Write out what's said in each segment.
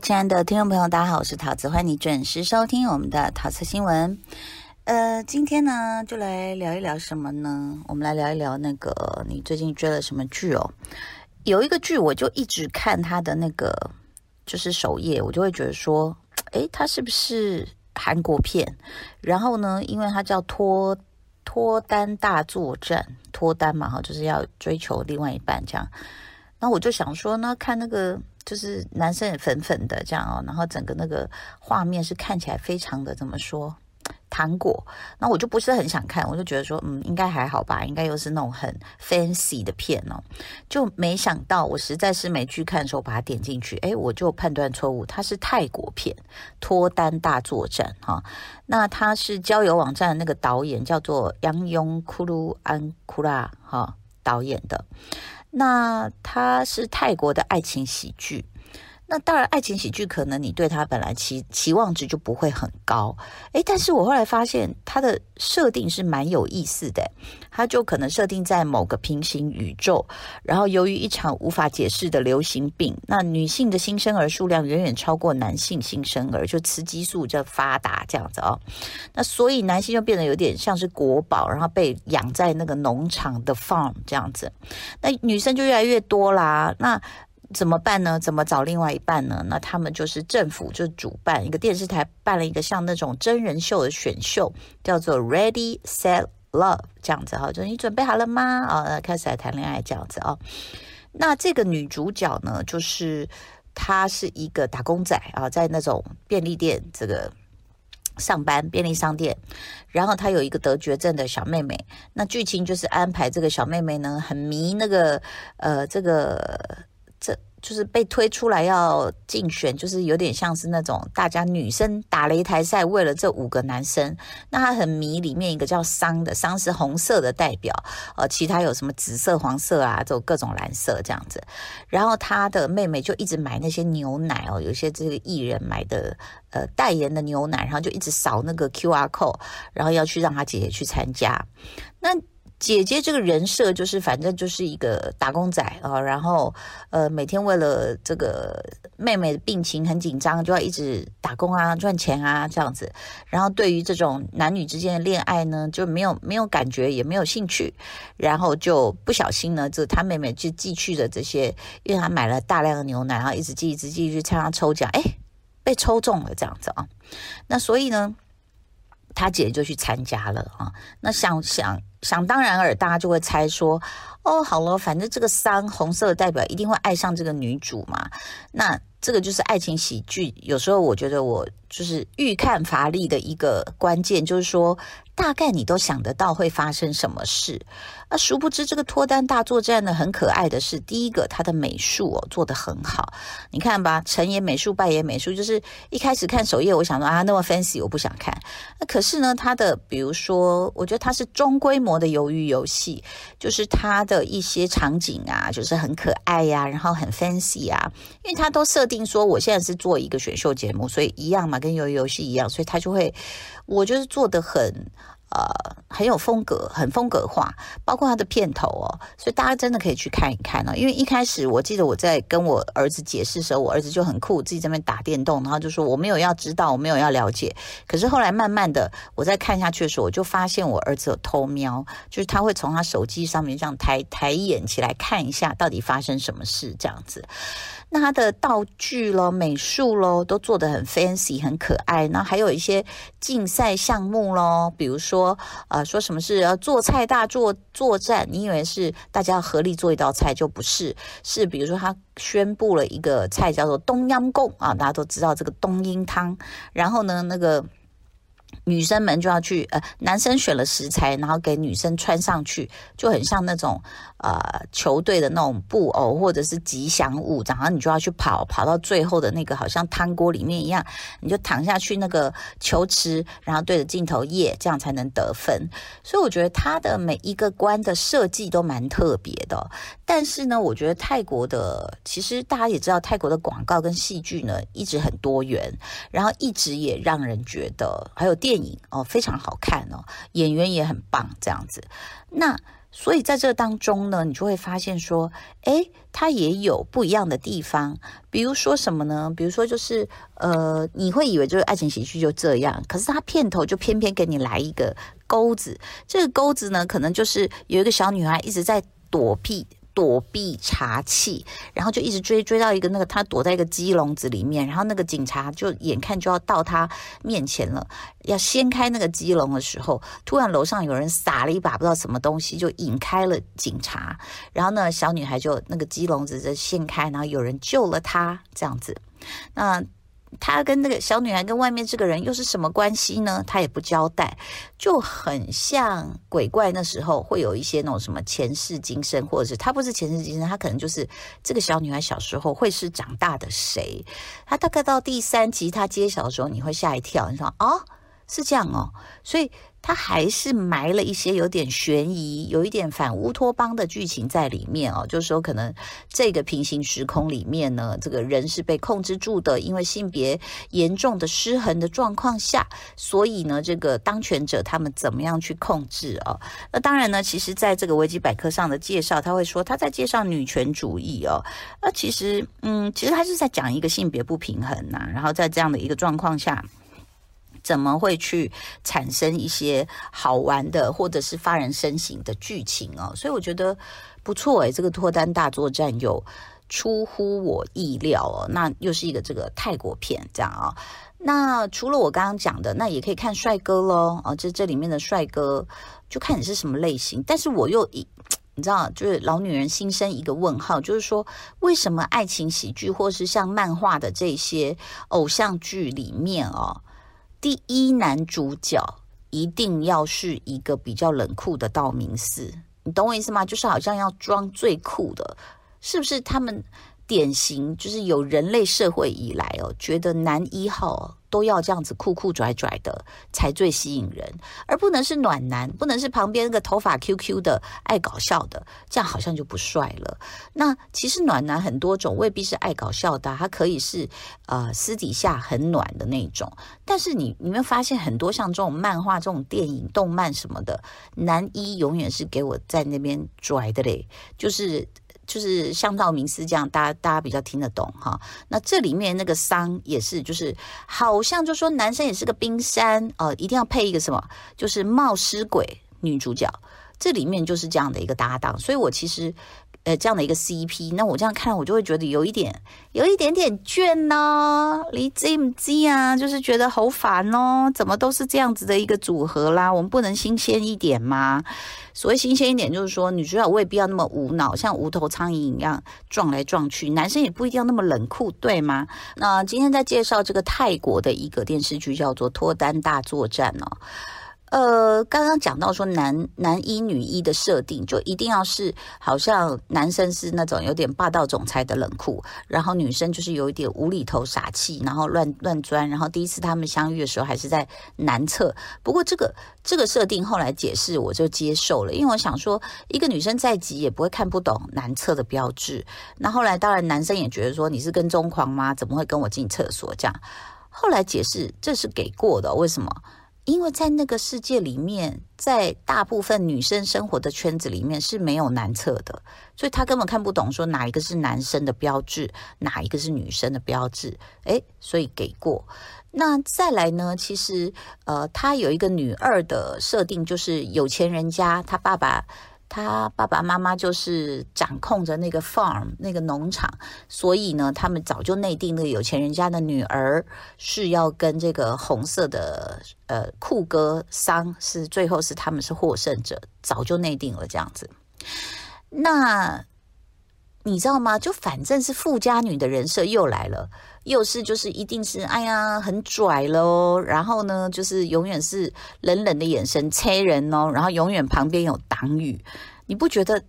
亲爱的听众朋友，大家好，我是桃子，欢迎你准时收听我们的陶色新闻。呃，今天呢，就来聊一聊什么呢？我们来聊一聊那个你最近追了什么剧哦？有一个剧，我就一直看它的那个就是首页，我就会觉得说，诶，它是不是韩国片？然后呢，因为它叫脱脱单大作战，脱单嘛，哈，就是要追求另外一半这样。那我就想说呢，看那个。就是男生也粉粉的这样哦，然后整个那个画面是看起来非常的怎么说糖果，那我就不是很想看，我就觉得说嗯，应该还好吧，应该又是那种很 fancy 的片哦，就没想到我实在是没去看的时候把它点进去，诶，我就判断错误，它是泰国片脱单大作战哈、那他是交友网站的那个导演叫做杨庸库鲁安库拉哈导演的。那它是泰国的爱情喜剧。那当然，爱情喜剧可能你对它本来期期望值就不会很高，诶，但是我后来发现它的设定是蛮有意思的，它就可能设定在某个平行宇宙，然后由于一场无法解释的流行病，那女性的新生儿数量远远超过男性新生儿，就雌激素就发达这样子哦，那所以男性就变得有点像是国宝，然后被养在那个农场的 farm 这样子，那女生就越来越多啦，那。怎么办呢？怎么找另外一半呢？那他们就是政府就主办一个电视台办了一个像那种真人秀的选秀，叫做 Ready Set Love 这样子哈，就是你准备好了吗？啊，开始来谈恋爱这样子啊。那这个女主角呢，就是她是一个打工仔啊，在那种便利店这个上班，便利商店。然后她有一个得绝症的小妹妹。那剧情就是安排这个小妹妹呢，很迷那个呃这个。就是被推出来要竞选，就是有点像是那种大家女生打擂台赛，为了这五个男生，那他很迷里面一个叫桑的，桑是红色的代表，呃，其他有什么紫色、黄色啊，这种各种蓝色这样子。然后他的妹妹就一直买那些牛奶哦，有些这个艺人买的呃代言的牛奶，然后就一直扫那个 QR code，然后要去让他姐姐去参加。那姐姐这个人设就是，反正就是一个打工仔啊，然后呃，每天为了这个妹妹的病情很紧张，就要一直打工啊，赚钱啊这样子。然后对于这种男女之间的恋爱呢，就没有没有感觉，也没有兴趣。然后就不小心呢，就他妹妹就寄去的这些，因为他买了大量的牛奶，然后一直寄，一直寄去参加抽奖，哎，被抽中了这样子啊。那所以呢，他姐就去参加了啊。那想想。想当然尔，大家就会猜说，哦，好了，反正这个三红色的代表一定会爱上这个女主嘛。那这个就是爱情喜剧，有时候我觉得我就是预看乏力的一个关键，就是说。大概你都想得到会发生什么事，那，殊不知这个脱单大作战呢，很可爱的是，第一个它的美术哦做得很好，你看吧，成也美术，败也美术，就是一开始看首页，我想说啊，那么 fancy 我不想看，那可是呢，它的比如说，我觉得它是中规模的鱿鱼游戏，就是它的一些场景啊，就是很可爱呀，然后很 fancy 啊，因为它都设定说我现在是做一个选秀节目，所以一样嘛，跟鱿鱼游戏一样，所以它就会。我就是做得很，呃，很有风格，很风格化，包括他的片头哦，所以大家真的可以去看一看哦。因为一开始我记得我在跟我儿子解释的时候，我儿子就很酷，自己在那边打电动，然后就说我没有要知道，我没有要了解。可是后来慢慢的，我在看下去的时候，我就发现我儿子有偷瞄，就是他会从他手机上面这样抬抬眼起来看一下，到底发生什么事这样子。那他的道具咯，美术咯，都做得很 fancy，很可爱。那还有一些竞赛项目咯，比如说，说啊，说什么是要做菜大作作战？你以为是大家要合力做一道菜，就不是。是比如说，他宣布了一个菜叫做冬阴功啊，大家都知道这个冬阴汤。然后呢，那个。女生们就要去，呃，男生选了食材，然后给女生穿上去，就很像那种呃球队的那种布偶或者是吉祥物，然后你就要去跑，跑到最后的那个好像汤锅里面一样，你就躺下去那个球池，然后对着镜头耶，这样才能得分。所以我觉得它的每一个关的设计都蛮特别的。但是呢，我觉得泰国的其实大家也知道，泰国的广告跟戏剧呢一直很多元，然后一直也让人觉得还有电电影哦非常好看哦，演员也很棒这样子。那所以在这当中呢，你就会发现说，诶，它也有不一样的地方。比如说什么呢？比如说就是，呃，你会以为就是爱情喜剧就这样，可是它片头就偏偏给你来一个钩子。这个钩子呢，可能就是有一个小女孩一直在躲避。躲避查气，然后就一直追追到一个那个他躲在一个鸡笼子里面，然后那个警察就眼看就要到他面前了，要掀开那个鸡笼的时候，突然楼上有人撒了一把不知道什么东西，就引开了警察，然后呢，小女孩就那个鸡笼子就掀开，然后有人救了她，这样子，那。他跟那个小女孩跟外面这个人又是什么关系呢？他也不交代，就很像鬼怪那时候会有一些那种什么前世今生，或者是他不是前世今生，他可能就是这个小女孩小时候会是长大的谁？他大概到第三集他揭晓的时候，你会吓一跳，你说哦，是这样哦，所以。他还是埋了一些有点悬疑、有一点反乌托邦的剧情在里面哦，就是说可能这个平行时空里面呢，这个人是被控制住的，因为性别严重的失衡的状况下，所以呢，这个当权者他们怎么样去控制哦？那当然呢，其实在这个维基百科上的介绍，他会说他在介绍女权主义哦，那其实嗯，其实他是在讲一个性别不平衡呐、然后在这样的一个状况下。怎么会去产生一些好玩的或者是发人深省的剧情哦？所以我觉得不错诶，这个脱单大作战有出乎我意料哦。那又是一个这个泰国片这样啊、哦。那除了我刚刚讲的，那也可以看帅哥喽啊。这这里面的帅哥就看你是什么类型。但是我又一你知道，就是老女人心生一个问号，就是说为什么爱情喜剧或是像漫画的这些偶像剧里面哦？第一男主角一定要是一个比较冷酷的道明寺，你懂我意思吗？就是好像要装最酷的，是不是？他们典型就是有人类社会以来哦，觉得男一号。都要这样子酷酷拽拽的才最吸引人，而不能是暖男，不能是旁边那个头发 QQ 的爱搞笑的，这样好像就不帅了。那其实暖男很多种，未必是爱搞笑的，他可以是呃私底下很暖的那种。但是你你没有发现很多像这种漫画、这种电影、动漫什么的，男一永远是给我在那边拽的嘞，就是。就是像道明寺这样，大家大家比较听得懂哈。那这里面那个桑也是，就是好像就说男生也是个冰山呃，一定要配一个什么，就是冒失鬼女主角。这里面就是这样的一个搭档，所以我其实。呃，这样的一个 CP，那我这样看，我就会觉得有一点，有一点点倦呢。你知不知啊？就是觉得好烦哦，怎么都是这样子的一个组合啦？我们不能新鲜一点吗？所谓新鲜一点，就是说女主角未必要那么无脑，像无头苍蝇一样撞来撞去；男生也不一定要那么冷酷，对吗？那今天在介绍这个泰国的一个电视剧，叫做《脱单大作战》哦。呃，刚刚讲到说男男一女一的设定，就一定要是好像男生是那种有点霸道总裁的冷酷，然后女生就是有一点无厘头傻气，然后乱乱钻，然后第一次他们相遇的时候还是在男厕。不过这个这个设定后来解释我就接受了，因为我想说一个女生再急也不会看不懂男厕的标志。那后来当然男生也觉得说你是跟踪狂吗？怎么会跟我进厕所这样？后来解释这是给过的，为什么？因为在那个世界里面，在大部分女生生活的圈子里面是没有男厕的，所以他根本看不懂说哪一个是男生的标志，哪一个是女生的标志。诶，所以给过。那再来呢？其实，呃，他有一个女二的设定，就是有钱人家，他爸爸。他爸爸妈妈就是掌控着那个 farm 那个农场，所以呢，他们早就内定那个有钱人家的女儿是要跟这个红色的呃酷哥桑是最后是他们是获胜者，早就内定了这样子。那你知道吗？就反正是富家女的人设又来了，又是就是一定是哎呀很拽喽，然后呢就是永远是冷冷的眼神催人哦，然后永远旁边有挡雨，你不觉得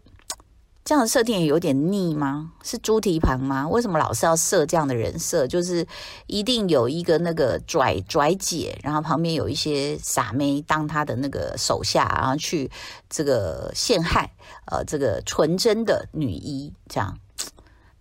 这样的设定也有点腻吗？是猪蹄旁吗？为什么老是要设这样的人设？就是一定有一个那个拽拽姐，然后旁边有一些傻妹当他的那个手下，然后去这个陷害。呃，这个纯真的女一这样，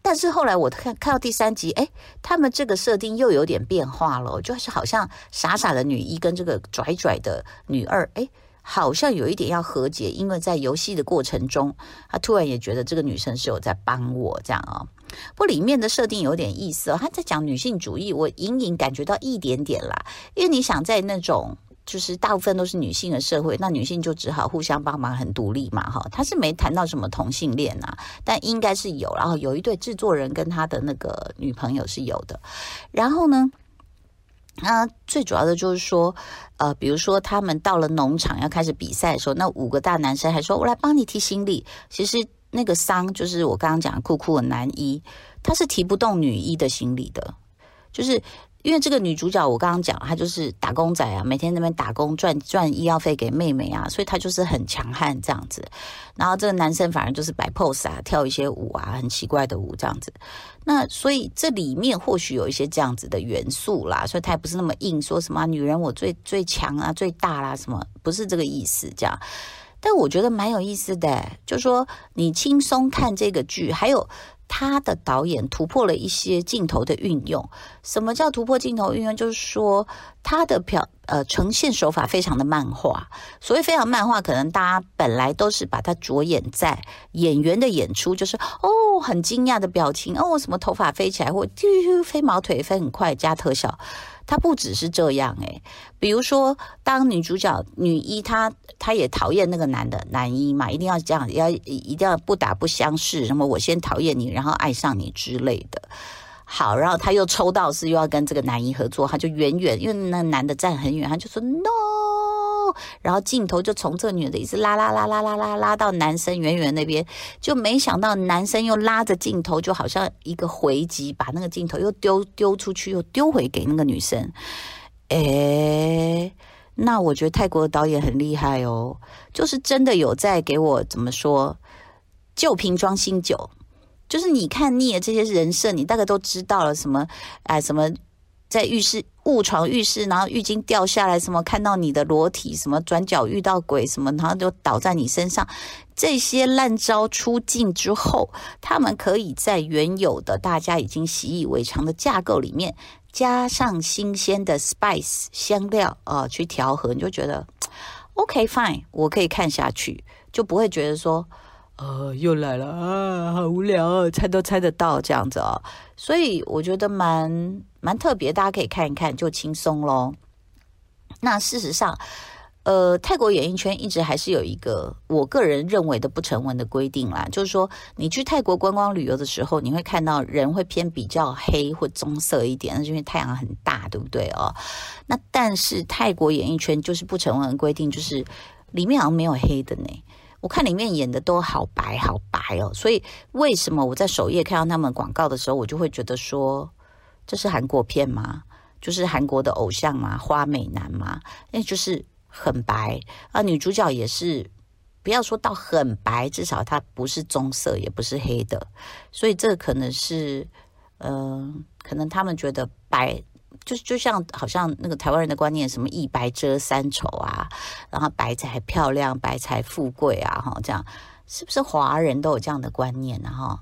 但是后来我看看到第三集，诶，他们这个设定又有点变化了，就是好像傻傻的女一跟这个拽拽的女二，诶，好像有一点要和解，因为在游戏的过程中，他突然也觉得这个女生是有在帮我这样啊、哦。不，里面的设定有点意思哦，他在讲女性主义，我隐隐感觉到一点点啦，因为你想在那种。就是大部分都是女性的社会，那女性就只好互相帮忙，很独立嘛，哈。他是没谈到什么同性恋啊，但应该是有。然后有一对制作人跟他的那个女朋友是有的。然后呢，那最主要的就是说，呃，比如说他们到了农场要开始比赛的时候，那五个大男生还说：“我来帮你提行李。”其实那个桑就是我刚刚讲的酷酷的男一，他是提不动女一的行李的，就是。因为这个女主角，我刚刚讲，她就是打工仔啊，每天那边打工赚赚医药费给妹妹啊，所以她就是很强悍这样子。然后这个男生反而就是摆 pose 啊，跳一些舞啊，很奇怪的舞这样子。那所以这里面或许有一些这样子的元素啦，所以她也不是那么硬，说什么、女人我最最强啊，最大啦什么，不是这个意思这样。但我觉得蛮有意思的，就说你轻松看这个剧，还有。他的导演突破了一些镜头的运用。什么叫突破镜头运用？就是说他的表呃呈现手法非常的漫画。所谓非常漫画，可能大家本来都是把它着眼在演员的演出，就是哦很惊讶的表情，哦什么头发飞起来，或啾飞毛腿飞很快加特效。他不只是这样诶，比如说，当女主角女一，她她也讨厌那个男的男一嘛，一定要这样，要一定要不打不相识，什么我先讨厌你，然后爱上你之类的。好，然后他又抽到是又要跟这个男一合作，他就远远，因为那男的站很远，他就说 no。然后镜头就从这女的一直拉拉拉拉拉拉拉到男生远远那边，就没想到男生又拉着镜头，就好像一个回击，把那个镜头又丢丢出去，又丢回给那个女生。诶，那我觉得泰国的导演很厉害哦，就是真的有在给我怎么说，旧瓶装新酒，就是你看腻了这些人设，你大概都知道了什么，哎，什么。在浴室误闯浴室，然后浴巾掉下来，什么看到你的裸体，什么转角遇到鬼，什么然后就倒在你身上，这些烂招出尽之后，他们可以在原有的大家已经习以为常的架构里面，加上新鲜的 spice 香料啊、去调和，你就觉得 OK fine，我可以看下去，就不会觉得说。呃，又来了啊，好无聊哦，猜都猜得到这样子哦，所以我觉得蛮蛮特别，大家可以看一看，就轻松咯。那事实上，呃，泰国演艺圈一直还是有一个我个人认为的不成文的规定啦，就是说你去泰国观光旅游的时候，你会看到人会偏比较黑或棕色一点，那是因为太阳很大，对不对哦？那但是泰国演艺圈就是不成文的规定，就是里面好像没有黑的呢。我看里面演的都好白好白哦，所以为什么我在首页看到他们广告的时候，我就会觉得说，这是韩国片吗？就是韩国的偶像吗？花美男吗？那就是很白啊，女主角也是，不要说到很白，至少她不是棕色，也不是黑的，所以这可能是，嗯、可能他们觉得白。就就像好像那个台湾人的观念，什么一白遮三丑啊，然后白才漂亮，白才富贵啊，哈，这样是不是华人都有这样的观念呢？哈，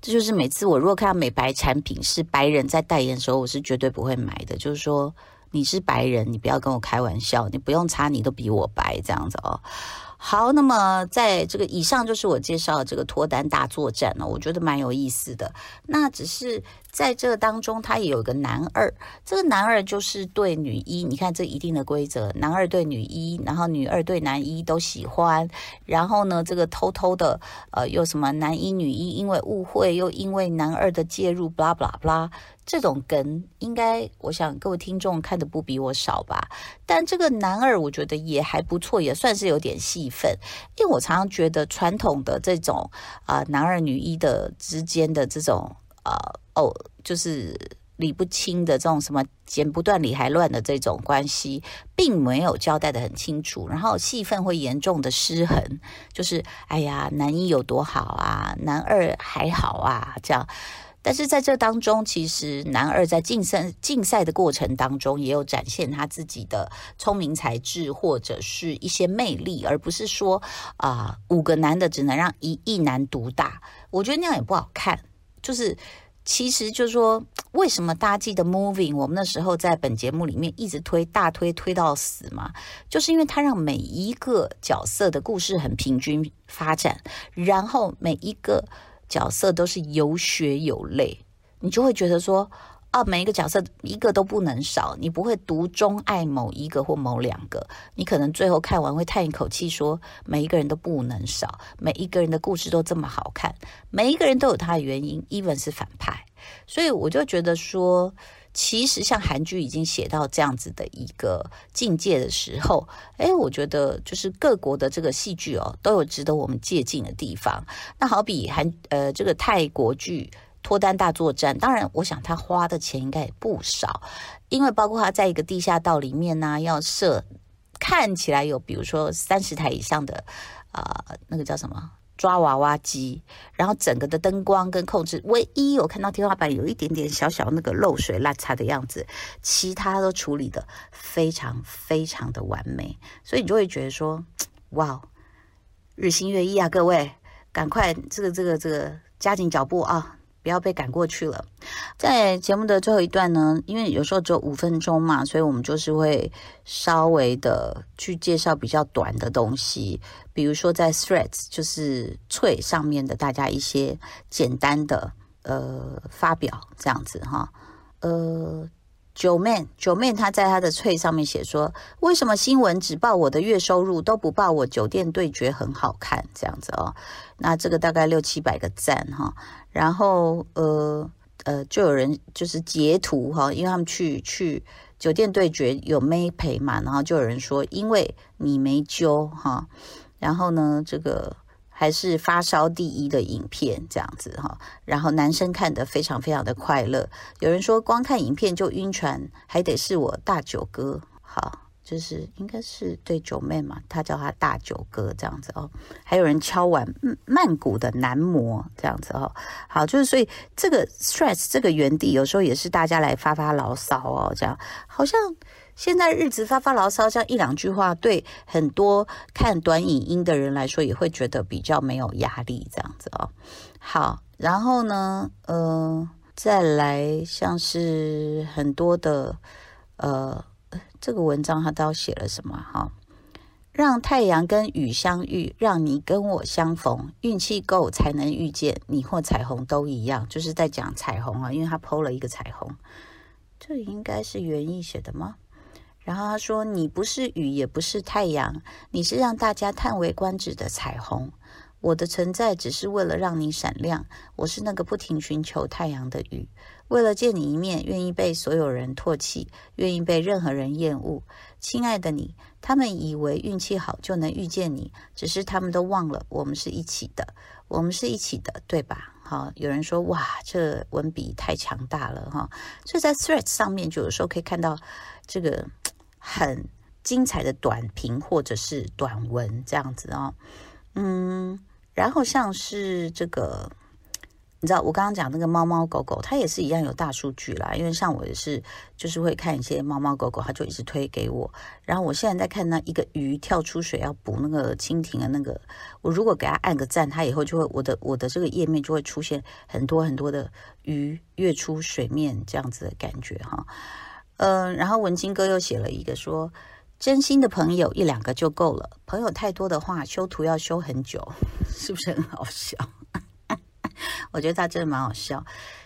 这就是每次我如果看到美白产品是白人在代言的时候，我是绝对不会买的。就是说你是白人，你不要跟我开玩笑，你不用擦，你都比我白这样子哦。好，那么在这个以上就是我介绍的这个脱单大作战了，我觉得蛮有意思的。那只是在这个当中，他也有一个男二，这个男二就是对女一，你看这一定的规则，男二对女一，然后女二对男一都喜欢，然后呢，这个偷偷的呃，又什么男一女一因为误会，又因为男二的介入，blah blah blah。这种梗应该，我想各位听众看的不比我少吧？但这个男二我觉得也还不错，也算是有点戏份。因为我常常觉得传统的这种啊、男二女一的之间的这种、呃、哦，就是理不清的这种什么剪不断理还乱的这种关系，并没有交代得很清楚，然后戏份会严重的失衡，就是哎呀男一有多好啊，男二还好啊，这样。但是在这当中，其实男二在竞赛竞赛的过程当中，也有展现他自己的聪明才智或者是一些魅力，而不是说啊、五个男的只能让一一男独大，我觉得那样也不好看。就是其实就是说，为什么大家记得 Moving？我们那时候在本节目里面一直推大推推到死嘛，就是因为他让每一个角色的故事很平均发展，然后每一个角色都是有血有泪，你就会觉得说。啊，每一个角色一个都不能少，你不会独钟爱某一个或某两个，你可能最后看完会叹一口气，说每一个人都不能少，每一个人的故事都这么好看，每一个人都有他的原因，even 是反派，所以我就觉得说，其实像韩剧已经写到这样子的一个境界的时候，哎，我觉得就是各国的这个戏剧哦，都有值得我们借鉴的地方。那好比韩呃这个泰国剧。脱单大作战，当然，我想他花的钱应该也不少，因为包括他在一个地下道里面呢、要设看起来有，比如说三十台以上的啊、那个叫什么抓娃娃机，然后整个的灯光跟控制，唯一我看到天花板有一点点小小那个漏水落差的样子，其他都处理的非常非常的完美，所以你就会觉得说，哇，日新月异啊，各位，赶快这个这个这个加紧脚步啊！不要被赶过去了。在节目的最后一段呢，因为有时候只有五分钟嘛，所以我们就是会稍微的去介绍比较短的东西，比如说在 Threads 就是脆上面的大家一些简单的呃发表这样子哈。呃，九妹九妹她在她的脆上面写说，为什么新闻只报我的月收入，都不报我酒店对决很好看这样子哦？那这个大概六七百个赞哈。然后呃呃，就有人就是截图哈，因为他们去去酒店对决有妹陪嘛，然后就有人说，因为你没揪哈，然后呢，这个还是发烧第一的影片这样子哈，然后男生看得非常非常的快乐，有人说光看影片就晕船，还得是我大九哥好。就是应该是对九妹嘛，他叫他大九哥这样子哦。还有人敲碗曼谷的男模这样子哦。好，就是所以这个 stress 这个原地有时候也是大家来发发牢骚哦。这样好像现在日子发发牢骚，这样一两句话，对很多看短影音的人来说也会觉得比较没有压力这样子哦。好，然后呢，呃，再来像是很多的呃。这个文章他都写了什么？哈，让太阳跟雨相遇，让你跟我相逢，运气够才能遇见你或彩虹都一样，就是在讲彩虹啊，因为他 PO 了一个彩虹，这应该是原意写的吗？然后他说：“你不是雨，也不是太阳，你是让大家叹为观止的彩虹。我的存在只是为了让你闪亮，我是那个不停寻求太阳的雨。”为了见你一面，愿意被所有人唾弃，愿意被任何人厌恶。亲爱的你，他们以为运气好就能遇见你，只是他们都忘了我们是一起的，我们是一起的，对吧？好，有人说哇，这文笔太强大了哈。所以在 Threads 上面，就有时候可以看到这个很精彩的短评或者是短文这样子哦。嗯，然后像是这个。你知道我刚刚讲那个猫猫狗狗，它也是一样有大数据啦。因为像我也是，就是会看一些猫猫狗狗，它就一直推给我。然后我现在在看那一个鱼跳出水要捕那个蜻蜓的那个，我如果给它按个赞，它以后就会我的我的这个页面就会出现很多很多的鱼跃出水面这样子的感觉哈。嗯、然后文青哥又写了一个说，真心的朋友一两个就够了，朋友太多的话修图要修很久，是不是很好笑？我觉得他真的蛮好笑，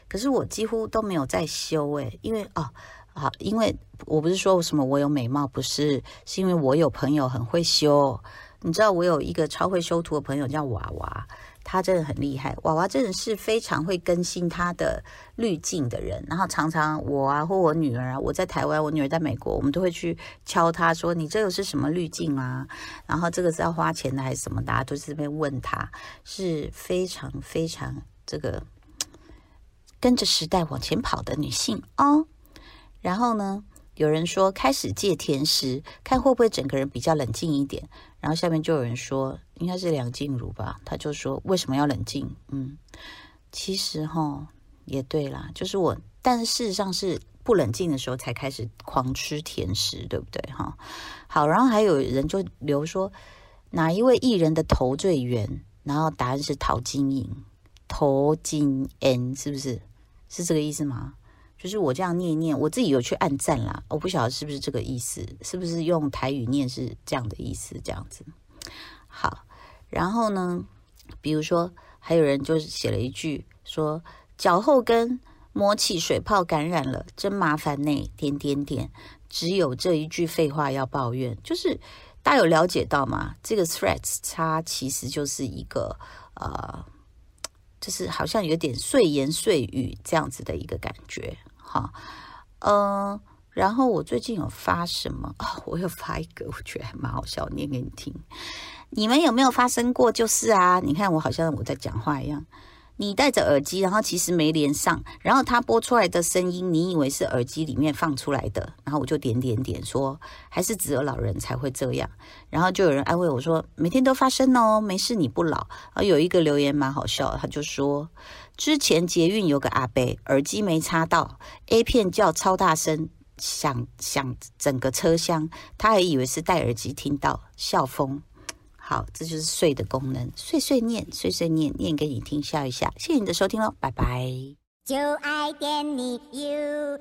可是我几乎都没有在修诶，因为哦，好，因为我不是说什么我有美貌，不是，是因为我有朋友很会修。你知道我有一个超会修图的朋友叫娃娃，他真的很厉害。娃娃真的是非常会更新他的滤镜的人，然后常常我啊或我女儿啊，我在台湾，我女儿在美国，我们都会去敲他说，你这个是什么滤镜啊？然后这个是要花钱的还是什么？大家都是在问他，是非常非常。这个跟着时代往前跑的女性哦，然后呢，有人说开始戒甜食，看会不会整个人比较冷静一点。然后下面就有人说，应该是梁静茹吧，他就说为什么要冷静？嗯，其实哈、也对啦，就是我，但是事实上是不冷静的时候才开始狂吃甜食，对不对？哈，好，然后还有人就留说哪一位艺人的头最圆？然后答案是陶晶莹。头巾 N 是不是？是这个意思吗？就是我这样念一念，我自己有去按赞啦，我不晓得是不是这个意思，是不是用台语念是这样的意思？这样子。好，然后呢，比如说还有人就是写了一句说脚后跟磨起水泡感染了，真麻烦呢。点点点，只有这一句废话要抱怨，就是大家有了解到吗？这个 threats 它其实就是一个呃，就是好像有点碎言碎语这样子的一个感觉。好，嗯、呃，然后我最近有发什么、哦？我有发一个，我觉得还蛮好笑，念给你听。你们有没有发生过？就是啊，你看我好像我在讲话一样。你戴着耳机，然后其实没连上，然后它播出来的声音，你以为是耳机里面放出来的，然后我就点点点说，还是只有老人才会这样。然后就有人安慰我说，每天都发生哦，没事，你不老。啊，有一个留言蛮好笑，他就说，之前捷运有个阿伯耳机没插到，A 片叫超大声，响响整个车厢，他还以为是戴耳机听到，笑疯。好这就是碎的功能。碎碎念碎碎念念给你听笑一下。谢谢你的收听哦拜拜。就爱给你 ufo